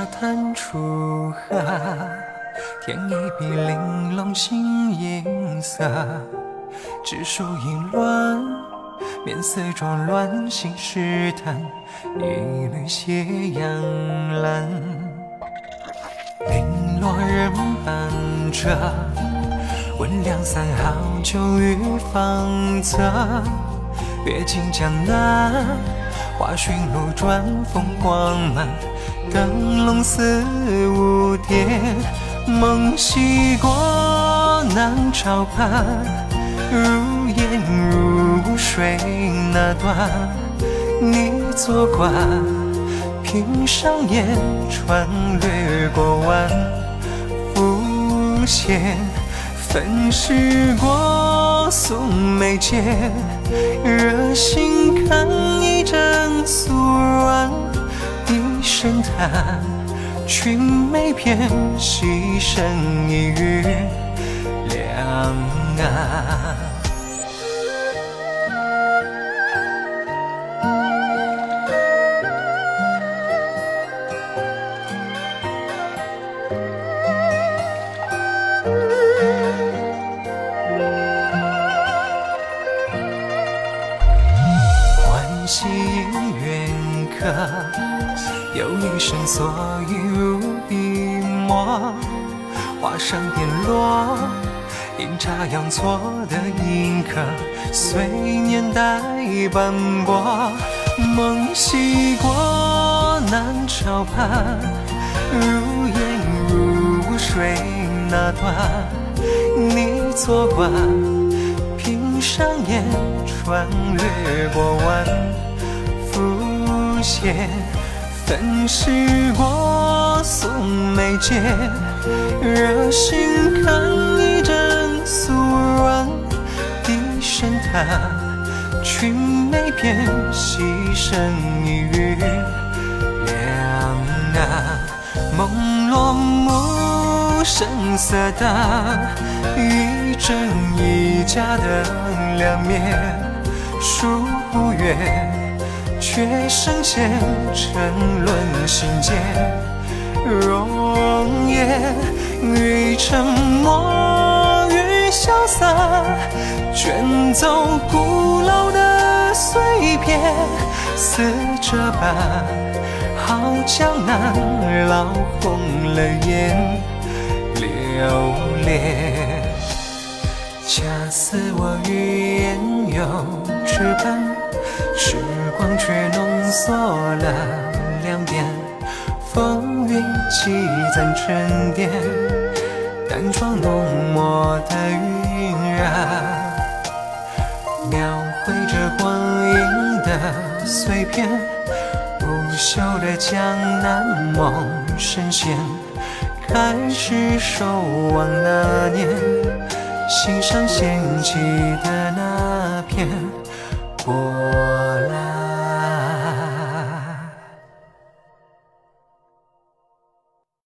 沙滩出河，添一笔玲珑新颜色，纸书一乱，面色装乱，心事淡，一缕斜阳蓝。零落人伴着，问两三好酒与芳泽，阅尽江南，花寻路转，风光满。灯笼似蝴蝶，梦西过南朝畔，如烟如水那段，你坐观，凭上眼穿掠过弯，浮现粉饰过素眉间，热心看一枕素。声叹，君眉偏细声一语两岸。欢喜缘客。有一生所遇如笔墨，画上点落，阴差阳错的印刻，随年代斑驳。梦西过南棹畔，如烟如水那段，你坐观，凭上眼穿掠过弯，浮现。粉饰过素眉间，热心看一枕素软，低声叹，君眉偏细声一语两岸。梦落幕，声色淡一真一假的两面，疏远。却深陷沉沦心间，容颜愈沉默愈潇洒，卷走古老的碎片，似这般好江南老红了眼，留恋。恰似我欲言又止般。时光却浓缩了两遍，风云积攒沉淀，淡妆浓抹的晕染，描绘着光阴的碎片，不朽的江南梦深陷，开始守望那年，心上掀起的那片。波。